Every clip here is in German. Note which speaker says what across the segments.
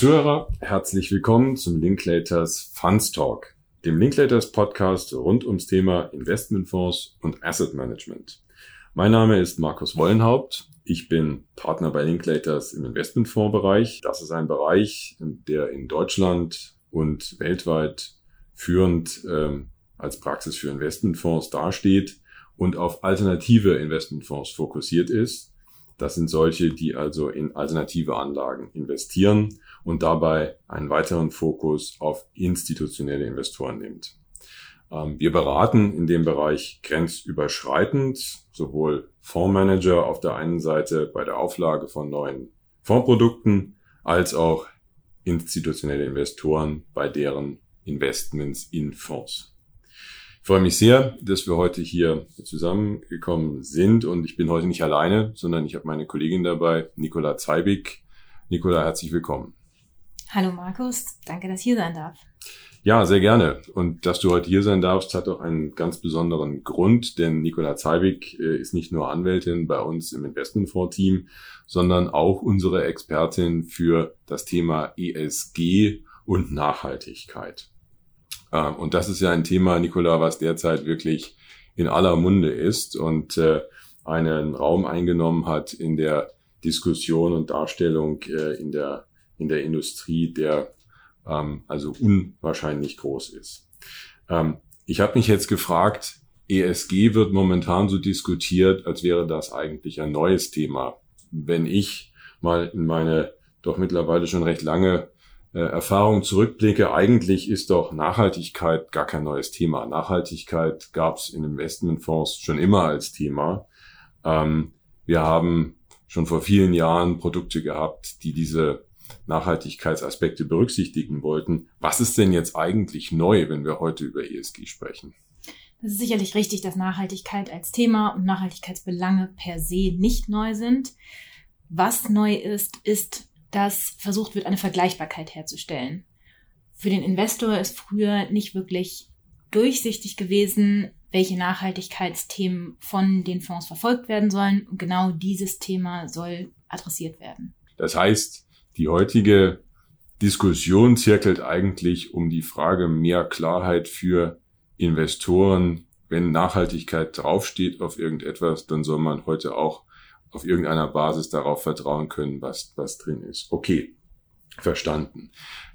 Speaker 1: Zuhörer, herzlich willkommen zum Linklaters Funds Talk, dem Linklaters Podcast rund ums Thema Investmentfonds und Asset Management. Mein Name ist Markus Wollenhaupt. Ich bin Partner bei Linklaters im Investmentfondsbereich. Das ist ein Bereich, der in Deutschland und weltweit führend ähm, als Praxis für Investmentfonds dasteht und auf alternative Investmentfonds fokussiert ist. Das sind solche, die also in alternative Anlagen investieren und dabei einen weiteren Fokus auf institutionelle Investoren nimmt. Ähm, wir beraten in dem Bereich grenzüberschreitend sowohl Fondsmanager auf der einen Seite bei der Auflage von neuen Fondsprodukten als auch institutionelle Investoren bei deren Investments in Fonds. Ich freue mich sehr, dass wir heute hier zusammengekommen sind und ich bin heute nicht alleine, sondern ich habe meine Kollegin dabei, Nicola Zeibig. Nicola, herzlich willkommen.
Speaker 2: Hallo Markus, danke, dass ich hier sein darf.
Speaker 1: Ja, sehr gerne. Und dass du heute hier sein darfst, hat auch einen ganz besonderen Grund, denn Nicola Zeibig äh, ist nicht nur Anwältin bei uns im Investmentfonds-Team, sondern auch unsere Expertin für das Thema ESG und Nachhaltigkeit. Ähm, und das ist ja ein Thema, Nicola, was derzeit wirklich in aller Munde ist und äh, einen Raum eingenommen hat in der Diskussion und Darstellung äh, in der in der Industrie, der ähm, also unwahrscheinlich groß ist. Ähm, ich habe mich jetzt gefragt, ESG wird momentan so diskutiert, als wäre das eigentlich ein neues Thema. Wenn ich mal in meine doch mittlerweile schon recht lange äh, Erfahrung zurückblicke, eigentlich ist doch Nachhaltigkeit gar kein neues Thema. Nachhaltigkeit gab es in Investmentfonds schon immer als Thema. Ähm, wir haben schon vor vielen Jahren Produkte gehabt, die diese Nachhaltigkeitsaspekte berücksichtigen wollten. Was ist denn jetzt eigentlich neu, wenn wir heute über ESG sprechen?
Speaker 2: Das ist sicherlich richtig, dass Nachhaltigkeit als Thema und Nachhaltigkeitsbelange per se nicht neu sind. Was neu ist, ist dass versucht wird, eine Vergleichbarkeit herzustellen. Für den Investor ist früher nicht wirklich durchsichtig gewesen, welche Nachhaltigkeitsthemen von den Fonds verfolgt werden sollen. Und genau dieses Thema soll adressiert werden.
Speaker 1: Das heißt, die heutige Diskussion zirkelt eigentlich um die Frage mehr Klarheit für Investoren. Wenn Nachhaltigkeit draufsteht auf irgendetwas, dann soll man heute auch auf irgendeiner Basis darauf vertrauen können, was, was drin ist. Okay, verstanden.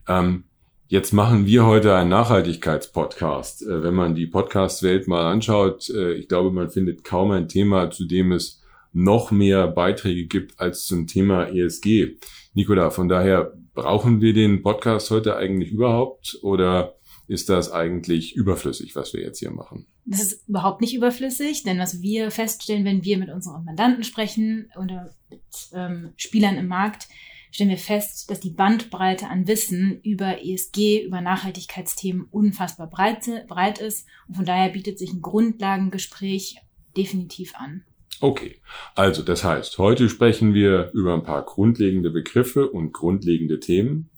Speaker 1: Ähm, jetzt machen wir heute einen Nachhaltigkeitspodcast. Äh, wenn man die Podcast-Welt mal anschaut, äh, ich glaube, man findet kaum ein Thema, zu dem es noch mehr Beiträge gibt als zum Thema ESG. Nicola, von daher brauchen wir den Podcast heute eigentlich überhaupt oder ist das eigentlich überflüssig, was wir jetzt hier machen?
Speaker 2: Das ist überhaupt nicht überflüssig, denn was wir feststellen, wenn wir mit unseren Mandanten sprechen oder mit ähm, Spielern im Markt, stellen wir fest, dass die Bandbreite an Wissen über ESG, über Nachhaltigkeitsthemen unfassbar breit, breit ist. Und von daher bietet sich ein Grundlagengespräch definitiv an.
Speaker 1: Okay, also das heißt, heute sprechen wir über ein paar grundlegende Begriffe und grundlegende Themen.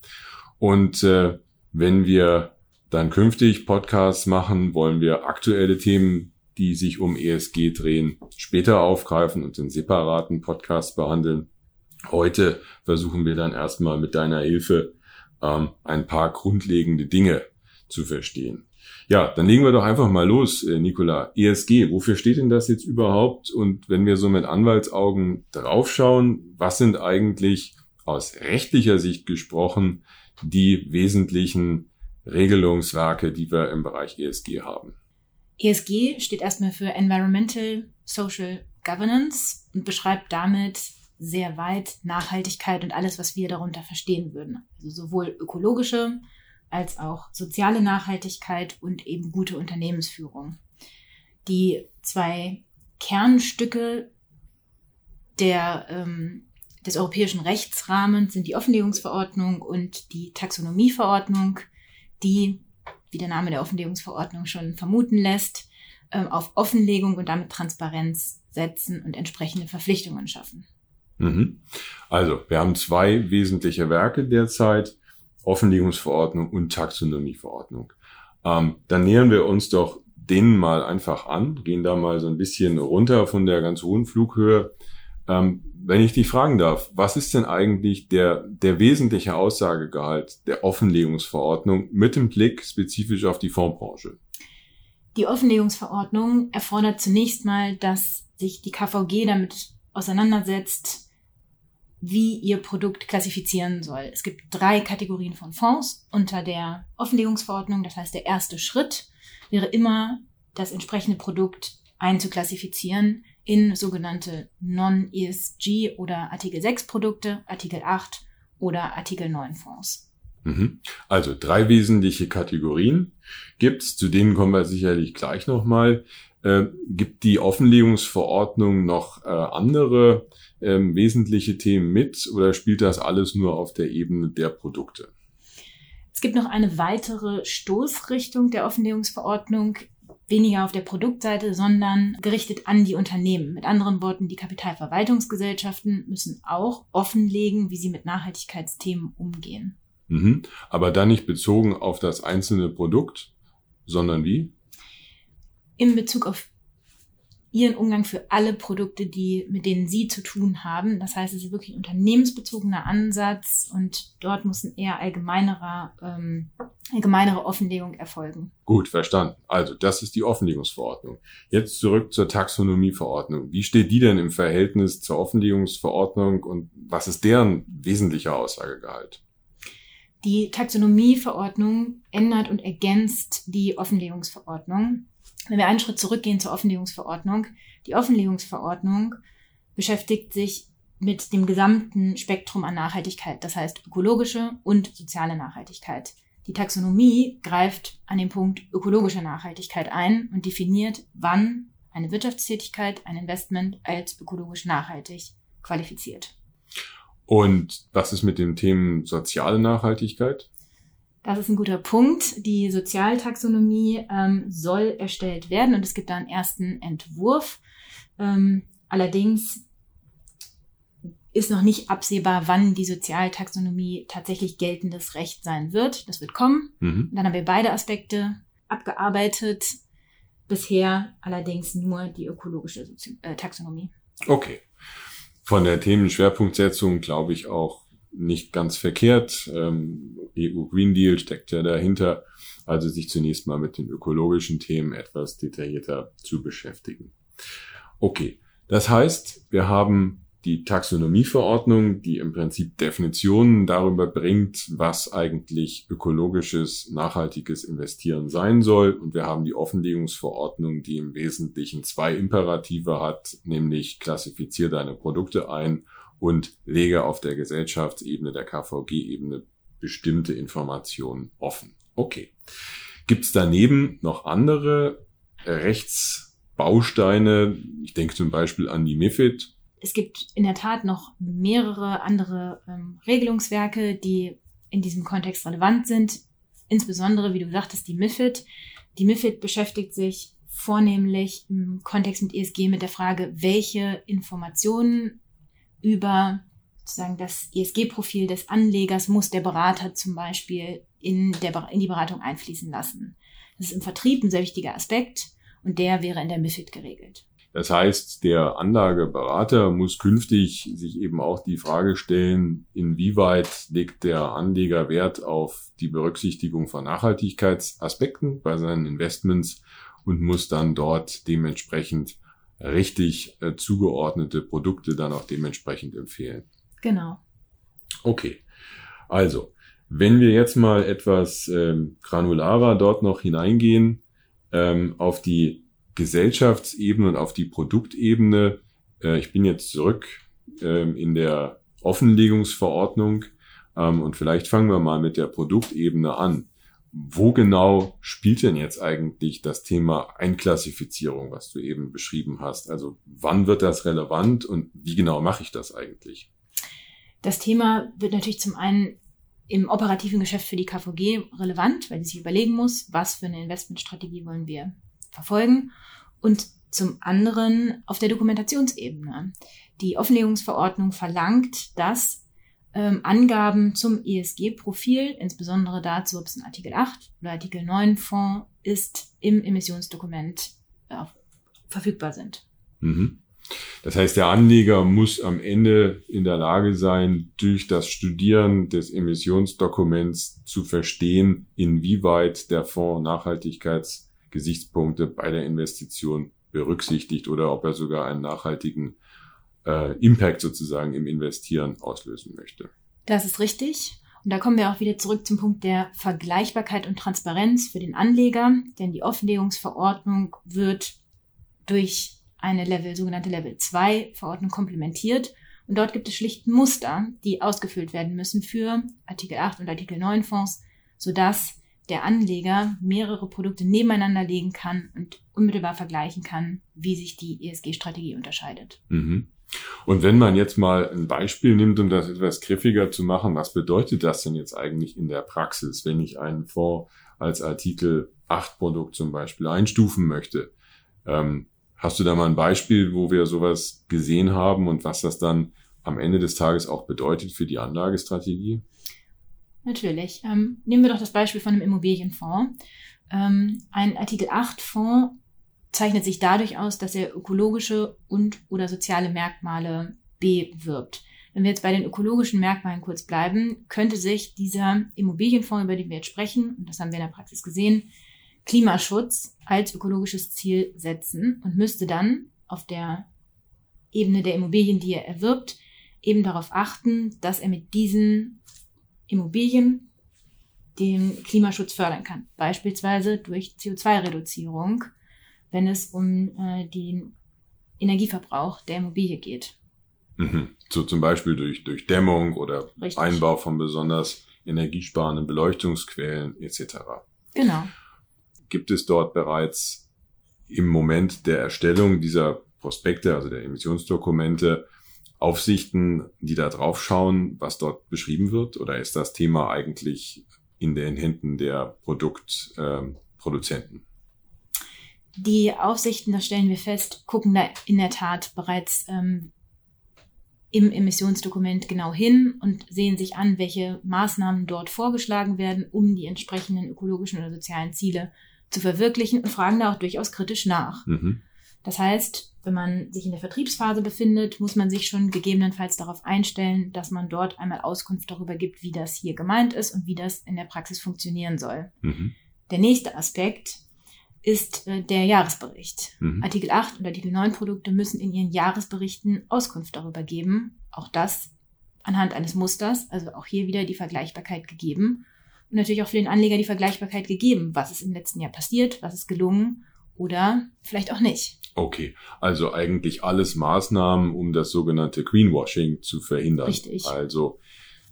Speaker 1: Und äh, wenn wir dann künftig Podcasts machen, wollen wir aktuelle Themen, die sich um ESG drehen, später aufgreifen und in separaten Podcasts behandeln. Heute versuchen wir dann erstmal mit deiner Hilfe ähm, ein paar grundlegende Dinge zu verstehen. Ja, dann legen wir doch einfach mal los, äh, Nicola. ESG, wofür steht denn das jetzt überhaupt? Und wenn wir so mit Anwaltsaugen draufschauen, was sind eigentlich aus rechtlicher Sicht gesprochen die wesentlichen Regelungswerke, die wir im Bereich ESG haben.
Speaker 2: ESG steht erstmal für Environmental Social Governance und beschreibt damit sehr weit Nachhaltigkeit und alles, was wir darunter verstehen würden. Also sowohl ökologische als auch soziale Nachhaltigkeit und eben gute Unternehmensführung. Die zwei Kernstücke der, ähm, des europäischen Rechtsrahmens sind die Offenlegungsverordnung und die Taxonomieverordnung die, wie der Name der Offenlegungsverordnung schon vermuten lässt, ähm, auf Offenlegung und damit Transparenz setzen und entsprechende Verpflichtungen schaffen.
Speaker 1: Mhm. Also, wir haben zwei wesentliche Werke derzeit, Offenlegungsverordnung und Taxonomieverordnung. Ähm, dann nähern wir uns doch denen mal einfach an, gehen da mal so ein bisschen runter von der ganz hohen Flughöhe. Ähm, wenn ich dich fragen darf, was ist denn eigentlich der, der wesentliche Aussagegehalt der Offenlegungsverordnung mit dem Blick spezifisch auf die Fondsbranche?
Speaker 2: Die Offenlegungsverordnung erfordert zunächst mal, dass sich die KVG damit auseinandersetzt, wie ihr Produkt klassifizieren soll. Es gibt drei Kategorien von Fonds unter der Offenlegungsverordnung. Das heißt, der erste Schritt wäre immer, das entsprechende Produkt einzuklassifizieren in sogenannte Non-ESG oder Artikel 6 Produkte, Artikel 8 oder Artikel 9 Fonds.
Speaker 1: Mhm. Also drei wesentliche Kategorien gibt's, zu denen kommen wir sicherlich gleich nochmal. Äh, gibt die Offenlegungsverordnung noch äh, andere äh, wesentliche Themen mit oder spielt das alles nur auf der Ebene der Produkte?
Speaker 2: Es gibt noch eine weitere Stoßrichtung der Offenlegungsverordnung, weniger auf der Produktseite, sondern gerichtet an die Unternehmen. Mit anderen Worten, die Kapitalverwaltungsgesellschaften müssen auch offenlegen, wie sie mit Nachhaltigkeitsthemen umgehen.
Speaker 1: Mhm. Aber dann nicht bezogen auf das einzelne Produkt, sondern wie?
Speaker 2: In Bezug auf ihren Umgang für alle Produkte, die, mit denen sie zu tun haben. Das heißt, es ist wirklich ein unternehmensbezogener Ansatz und dort muss ein eher allgemeinerer, ähm, allgemeinere Offenlegung erfolgen.
Speaker 1: Gut, verstanden. Also, das ist die Offenlegungsverordnung. Jetzt zurück zur Taxonomieverordnung. Wie steht die denn im Verhältnis zur Offenlegungsverordnung und was ist deren wesentlicher Aussagegehalt?
Speaker 2: Die Taxonomieverordnung ändert und ergänzt die Offenlegungsverordnung. Wenn wir einen Schritt zurückgehen zur Offenlegungsverordnung, die Offenlegungsverordnung beschäftigt sich mit dem gesamten Spektrum an Nachhaltigkeit, das heißt ökologische und soziale Nachhaltigkeit. Die Taxonomie greift an den Punkt ökologische Nachhaltigkeit ein und definiert, wann eine Wirtschaftstätigkeit, ein Investment als ökologisch nachhaltig qualifiziert.
Speaker 1: Und was ist mit dem Themen soziale Nachhaltigkeit?
Speaker 2: Das ist ein guter Punkt. Die Sozialtaxonomie ähm, soll erstellt werden und es gibt da einen ersten Entwurf. Ähm, allerdings ist noch nicht absehbar, wann die Sozialtaxonomie tatsächlich geltendes Recht sein wird. Das wird kommen. Mhm. Dann haben wir beide Aspekte abgearbeitet. Bisher allerdings nur die ökologische Sozi äh, Taxonomie.
Speaker 1: Okay. Von der Themenschwerpunktsetzung glaube ich auch nicht ganz verkehrt. Ähm, EU Green Deal steckt ja dahinter. Also sich zunächst mal mit den ökologischen Themen etwas detaillierter zu beschäftigen. Okay. Das heißt, wir haben die Taxonomieverordnung, die im Prinzip Definitionen darüber bringt, was eigentlich ökologisches, nachhaltiges Investieren sein soll. Und wir haben die Offenlegungsverordnung, die im Wesentlichen zwei Imperative hat, nämlich klassifiziere deine Produkte ein und lege auf der Gesellschaftsebene, der KVG-Ebene bestimmte Informationen offen. Okay. Gibt es daneben noch andere Rechtsbausteine? Ich denke zum Beispiel an die MIFID.
Speaker 2: Es gibt in der Tat noch mehrere andere ähm, Regelungswerke, die in diesem Kontext relevant sind. Insbesondere, wie du sagtest, die MIFID. Die MIFID beschäftigt sich vornehmlich im Kontext mit ESG mit der Frage, welche Informationen über sozusagen das ESG-Profil des Anlegers muss der Berater zum Beispiel in, der, in die Beratung einfließen lassen. Das ist im Vertrieb ein sehr wichtiger Aspekt und der wäre in der MIFID geregelt.
Speaker 1: Das heißt, der Anlageberater muss künftig sich eben auch die Frage stellen, inwieweit legt der Anleger Wert auf die Berücksichtigung von Nachhaltigkeitsaspekten bei seinen Investments und muss dann dort dementsprechend richtig äh, zugeordnete Produkte dann auch dementsprechend empfehlen.
Speaker 2: Genau.
Speaker 1: Okay. Also, wenn wir jetzt mal etwas ähm, granularer dort noch hineingehen, ähm, auf die Gesellschaftsebene und auf die Produktebene, äh, ich bin jetzt zurück ähm, in der Offenlegungsverordnung ähm, und vielleicht fangen wir mal mit der Produktebene an wo genau spielt denn jetzt eigentlich das Thema Einklassifizierung, was du eben beschrieben hast? Also wann wird das relevant und wie genau mache ich das eigentlich?
Speaker 2: Das Thema wird natürlich zum einen im operativen Geschäft für die KVG relevant, weil sie sich überlegen muss, was für eine Investmentstrategie wollen wir verfolgen. Und zum anderen auf der Dokumentationsebene. Die Offenlegungsverordnung verlangt, dass ähm, Angaben zum ESG-Profil, insbesondere dazu, ob es ein Artikel 8 oder Artikel 9 Fonds ist, im Emissionsdokument äh, verfügbar sind.
Speaker 1: Mhm. Das heißt, der Anleger muss am Ende in der Lage sein, durch das Studieren des Emissionsdokuments zu verstehen, inwieweit der Fonds Nachhaltigkeitsgesichtspunkte bei der Investition berücksichtigt oder ob er sogar einen nachhaltigen äh, Impact sozusagen im Investieren auslösen möchte.
Speaker 2: Das ist richtig. Und da kommen wir auch wieder zurück zum Punkt der Vergleichbarkeit und Transparenz für den Anleger, denn die Offenlegungsverordnung wird durch eine Level, sogenannte Level 2 Verordnung komplementiert. Und dort gibt es schlicht Muster, die ausgefüllt werden müssen für Artikel 8 und Artikel 9 Fonds, sodass der Anleger mehrere Produkte nebeneinander legen kann und unmittelbar vergleichen kann, wie sich die ESG-Strategie unterscheidet.
Speaker 1: Mhm. Und wenn man jetzt mal ein Beispiel nimmt, um das etwas griffiger zu machen, was bedeutet das denn jetzt eigentlich in der Praxis, wenn ich einen Fonds als Artikel 8 Produkt zum Beispiel einstufen möchte? Ähm, hast du da mal ein Beispiel, wo wir sowas gesehen haben und was das dann am Ende des Tages auch bedeutet für die Anlagestrategie?
Speaker 2: Natürlich. Ähm, nehmen wir doch das Beispiel von einem Immobilienfonds. Ähm, ein Artikel 8 Fonds zeichnet sich dadurch aus, dass er ökologische und oder soziale Merkmale bewirbt. Wenn wir jetzt bei den ökologischen Merkmalen kurz bleiben, könnte sich dieser Immobilienfonds, über den wir jetzt sprechen, und das haben wir in der Praxis gesehen, Klimaschutz als ökologisches Ziel setzen und müsste dann auf der Ebene der Immobilien, die er erwirbt, eben darauf achten, dass er mit diesen Immobilien den Klimaschutz fördern kann. Beispielsweise durch CO2-Reduzierung wenn es um äh, den Energieverbrauch der Immobilie geht.
Speaker 1: Mhm. So zum Beispiel durch, durch Dämmung oder Richtig. Einbau von besonders energiesparenden Beleuchtungsquellen etc.
Speaker 2: Genau.
Speaker 1: Gibt es dort bereits im Moment der Erstellung dieser Prospekte, also der Emissionsdokumente, Aufsichten, die da drauf schauen, was dort beschrieben wird? Oder ist das Thema eigentlich in den Händen der Produktproduzenten? Ähm,
Speaker 2: die Aufsichten, das stellen wir fest, gucken da in der Tat bereits ähm, im Emissionsdokument genau hin und sehen sich an, welche Maßnahmen dort vorgeschlagen werden, um die entsprechenden ökologischen oder sozialen Ziele zu verwirklichen und fragen da auch durchaus kritisch nach. Mhm. Das heißt, wenn man sich in der Vertriebsphase befindet, muss man sich schon gegebenenfalls darauf einstellen, dass man dort einmal Auskunft darüber gibt, wie das hier gemeint ist und wie das in der Praxis funktionieren soll. Mhm. Der nächste Aspekt ist äh, der Jahresbericht. Mhm. Artikel 8 und Artikel 9 Produkte müssen in ihren Jahresberichten Auskunft darüber geben. Auch das anhand eines Musters, also auch hier wieder die Vergleichbarkeit gegeben. Und natürlich auch für den Anleger die Vergleichbarkeit gegeben. Was ist im letzten Jahr passiert? Was ist gelungen? Oder vielleicht auch nicht.
Speaker 1: Okay, also eigentlich alles Maßnahmen, um das sogenannte Greenwashing zu verhindern.
Speaker 2: Richtig.
Speaker 1: Also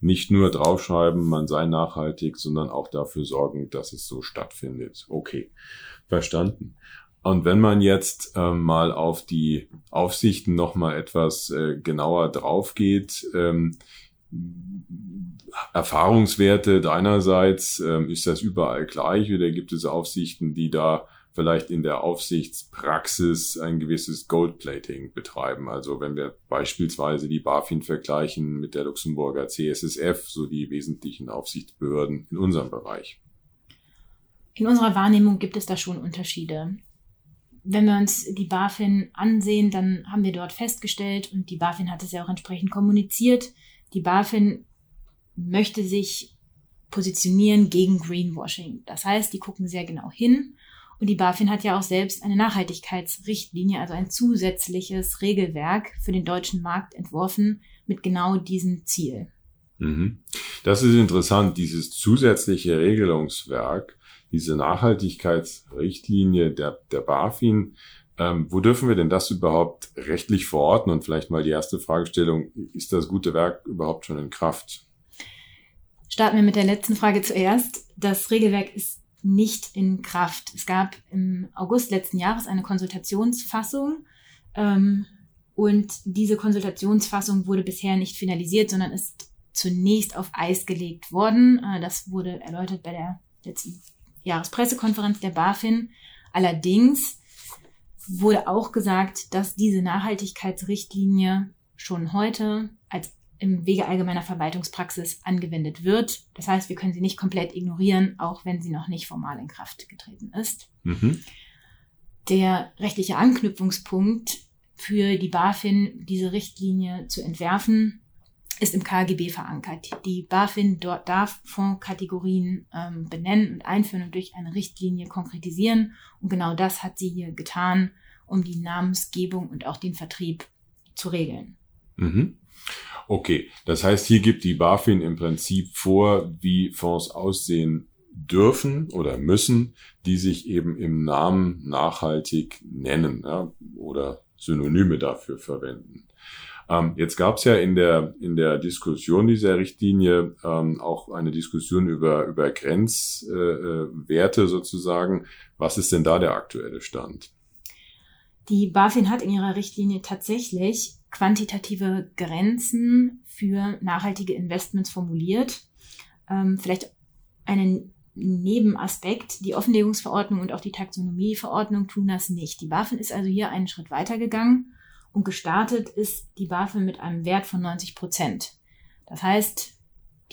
Speaker 1: nicht nur draufschreiben, man sei nachhaltig, sondern auch dafür sorgen, dass es so stattfindet. Okay. Verstanden. Und wenn man jetzt ähm, mal auf die Aufsichten noch mal etwas äh, genauer drauf geht, ähm, Erfahrungswerte deinerseits, ähm, ist das überall gleich oder gibt es Aufsichten, die da vielleicht in der Aufsichtspraxis ein gewisses Goldplating betreiben? Also wenn wir beispielsweise die BaFin vergleichen mit der Luxemburger CSSF, so die wesentlichen Aufsichtsbehörden in unserem Bereich.
Speaker 2: In unserer Wahrnehmung gibt es da schon Unterschiede. Wenn wir uns die BaFin ansehen, dann haben wir dort festgestellt, und die BaFin hat es ja auch entsprechend kommuniziert, die BaFin möchte sich positionieren gegen Greenwashing. Das heißt, die gucken sehr genau hin. Und die BaFin hat ja auch selbst eine Nachhaltigkeitsrichtlinie, also ein zusätzliches Regelwerk für den deutschen Markt entworfen mit genau diesem Ziel.
Speaker 1: Mhm. Das ist interessant, dieses zusätzliche Regelungswerk diese Nachhaltigkeitsrichtlinie der, der BaFin, ähm, wo dürfen wir denn das überhaupt rechtlich verorten? Und vielleicht mal die erste Fragestellung, ist das gute Werk überhaupt schon in Kraft?
Speaker 2: Starten wir mit der letzten Frage zuerst. Das Regelwerk ist nicht in Kraft. Es gab im August letzten Jahres eine Konsultationsfassung ähm, und diese Konsultationsfassung wurde bisher nicht finalisiert, sondern ist zunächst auf Eis gelegt worden. Äh, das wurde erläutert bei der letzten Jahrespressekonferenz der BaFin. Allerdings wurde auch gesagt, dass diese Nachhaltigkeitsrichtlinie schon heute als im Wege allgemeiner Verwaltungspraxis angewendet wird. Das heißt, wir können sie nicht komplett ignorieren, auch wenn sie noch nicht formal in Kraft getreten ist. Mhm. Der rechtliche Anknüpfungspunkt für die BaFin, diese Richtlinie zu entwerfen, ist im KGB verankert. Die BaFin dort darf Fondskategorien ähm, benennen und einführen und durch eine Richtlinie konkretisieren. Und genau das hat sie hier getan, um die Namensgebung und auch den Vertrieb zu regeln.
Speaker 1: Mhm. Okay, das heißt, hier gibt die BaFin im Prinzip vor, wie Fonds aussehen dürfen oder müssen, die sich eben im Namen nachhaltig nennen ja, oder Synonyme dafür verwenden. Ähm, jetzt gab es ja in der, in der Diskussion dieser Richtlinie ähm, auch eine Diskussion über, über Grenzwerte äh, sozusagen. Was ist denn da der aktuelle Stand?
Speaker 2: Die BaFin hat in ihrer Richtlinie tatsächlich quantitative Grenzen für nachhaltige Investments formuliert. Ähm, vielleicht einen Nebenaspekt. Die Offenlegungsverordnung und auch die Taxonomieverordnung tun das nicht. Die BaFin ist also hier einen Schritt weitergegangen und gestartet ist die BaFin mit einem Wert von 90 Prozent. Das heißt,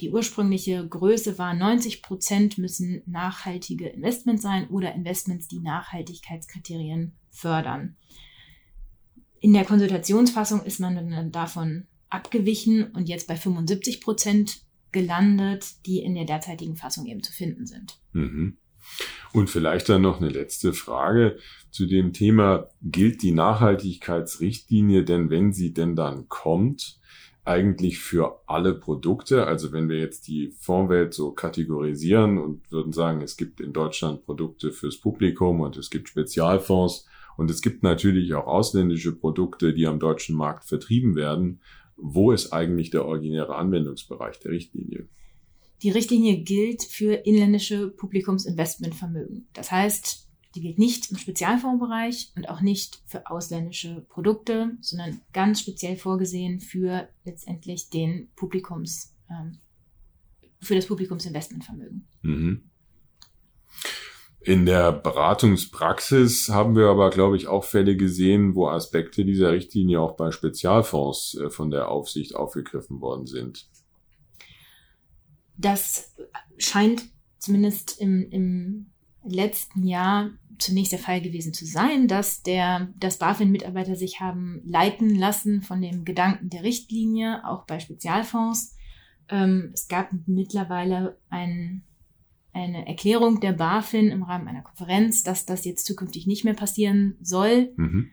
Speaker 2: die ursprüngliche Größe war 90 Prozent müssen nachhaltige Investments sein oder Investments, die Nachhaltigkeitskriterien fördern. In der Konsultationsfassung ist man dann davon abgewichen und jetzt bei 75 Prozent gelandet, die in der derzeitigen Fassung eben zu finden sind.
Speaker 1: Mhm. Und vielleicht dann noch eine letzte Frage zu dem Thema. Gilt die Nachhaltigkeitsrichtlinie denn, wenn sie denn dann kommt, eigentlich für alle Produkte? Also wenn wir jetzt die Fondswelt so kategorisieren und würden sagen, es gibt in Deutschland Produkte fürs Publikum und es gibt Spezialfonds und es gibt natürlich auch ausländische Produkte, die am deutschen Markt vertrieben werden. Wo ist eigentlich der originäre Anwendungsbereich der Richtlinie?
Speaker 2: Die Richtlinie gilt für inländische Publikumsinvestmentvermögen. Das heißt, die gilt nicht im Spezialfondsbereich und auch nicht für ausländische Produkte, sondern ganz speziell vorgesehen für letztendlich den Publikums, ähm, für das Publikumsinvestmentvermögen.
Speaker 1: Mhm. In der Beratungspraxis haben wir aber, glaube ich, auch Fälle gesehen, wo Aspekte dieser Richtlinie auch bei Spezialfonds äh, von der Aufsicht aufgegriffen worden sind.
Speaker 2: Das scheint zumindest im, im letzten Jahr zunächst der Fall gewesen zu sein, dass der, dass BaFin-Mitarbeiter sich haben leiten lassen von dem Gedanken der Richtlinie, auch bei Spezialfonds. Ähm, es gab mittlerweile ein, eine Erklärung der BaFin im Rahmen einer Konferenz, dass das jetzt zukünftig nicht mehr passieren soll. Mhm.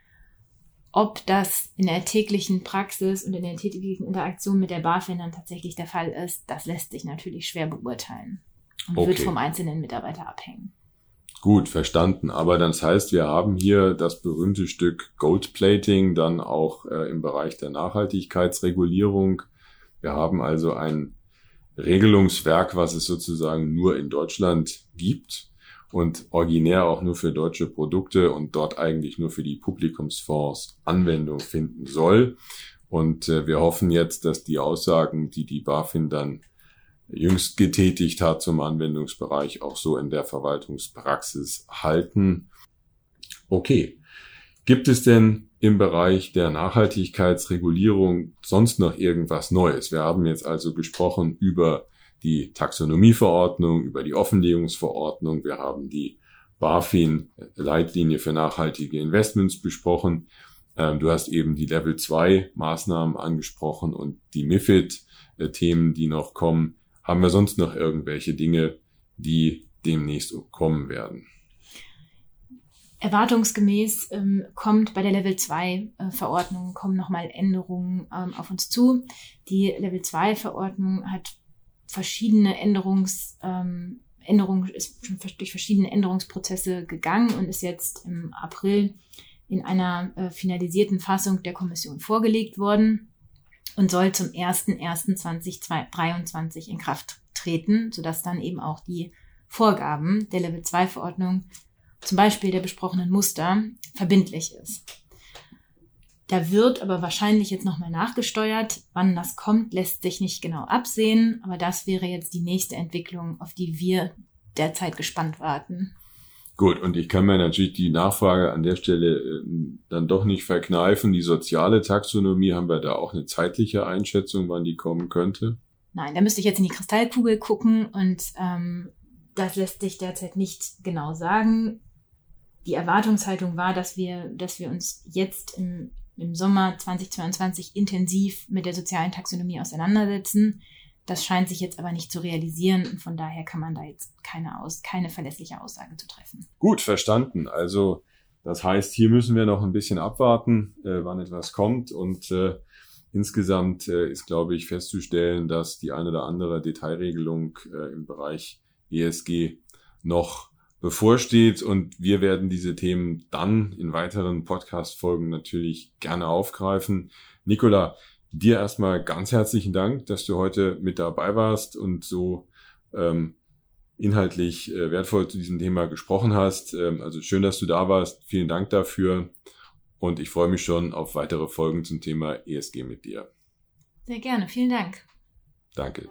Speaker 2: Ob das in der täglichen Praxis und in der täglichen Interaktion mit der BaFin dann tatsächlich der Fall ist, das lässt sich natürlich schwer beurteilen und okay. wird vom einzelnen Mitarbeiter abhängen.
Speaker 1: Gut, verstanden. Aber das heißt, wir haben hier das berühmte Stück Goldplating dann auch äh, im Bereich der Nachhaltigkeitsregulierung. Wir haben also ein Regelungswerk, was es sozusagen nur in Deutschland gibt und originär auch nur für deutsche Produkte und dort eigentlich nur für die Publikumsfonds Anwendung finden soll. Und äh, wir hoffen jetzt, dass die Aussagen, die die BaFin dann jüngst getätigt hat zum Anwendungsbereich, auch so in der Verwaltungspraxis halten. Okay. Gibt es denn im Bereich der Nachhaltigkeitsregulierung sonst noch irgendwas Neues? Wir haben jetzt also gesprochen über die Taxonomieverordnung, über die Offenlegungsverordnung. Wir haben die BaFin-Leitlinie für nachhaltige Investments besprochen. Ähm, du hast eben die Level 2 Maßnahmen angesprochen und die MIFID-Themen, die noch kommen. Haben wir sonst noch irgendwelche Dinge, die demnächst kommen werden?
Speaker 2: Erwartungsgemäß ähm, kommt bei der Level 2 äh, Verordnung kommen nochmal Änderungen ähm, auf uns zu. Die Level 2 Verordnung hat verschiedene Änderungs, ähm, Änderungen, ist schon durch verschiedene Änderungsprozesse gegangen und ist jetzt im April in einer äh, finalisierten Fassung der Kommission vorgelegt worden und soll zum 01.01.2023 in Kraft treten, sodass dann eben auch die Vorgaben der Level 2 Verordnung, zum Beispiel der besprochenen Muster, verbindlich ist. Da wird aber wahrscheinlich jetzt nochmal nachgesteuert. Wann das kommt, lässt sich nicht genau absehen. Aber das wäre jetzt die nächste Entwicklung, auf die wir derzeit gespannt warten.
Speaker 1: Gut, und ich kann mir natürlich die Nachfrage an der Stelle äh, dann doch nicht verkneifen. Die soziale Taxonomie, haben wir da auch eine zeitliche Einschätzung, wann die kommen könnte?
Speaker 2: Nein, da müsste ich jetzt in die Kristallkugel gucken und ähm, das lässt sich derzeit nicht genau sagen. Die Erwartungshaltung war, dass wir, dass wir uns jetzt im im Sommer 2022 intensiv mit der sozialen Taxonomie auseinandersetzen. Das scheint sich jetzt aber nicht zu realisieren und von daher kann man da jetzt keine, Aus keine verlässliche Aussage zu treffen.
Speaker 1: Gut, verstanden. Also das heißt, hier müssen wir noch ein bisschen abwarten, äh, wann etwas kommt und äh, insgesamt äh, ist, glaube ich, festzustellen, dass die eine oder andere Detailregelung äh, im Bereich ESG noch bevorsteht und wir werden diese Themen dann in weiteren Podcast-Folgen natürlich gerne aufgreifen. Nicola, dir erstmal ganz herzlichen Dank, dass du heute mit dabei warst und so ähm, inhaltlich äh, wertvoll zu diesem Thema gesprochen hast. Ähm, also schön, dass du da warst. Vielen Dank dafür. Und ich freue mich schon auf weitere Folgen zum Thema ESG mit dir.
Speaker 2: Sehr gerne. Vielen Dank.
Speaker 1: Danke.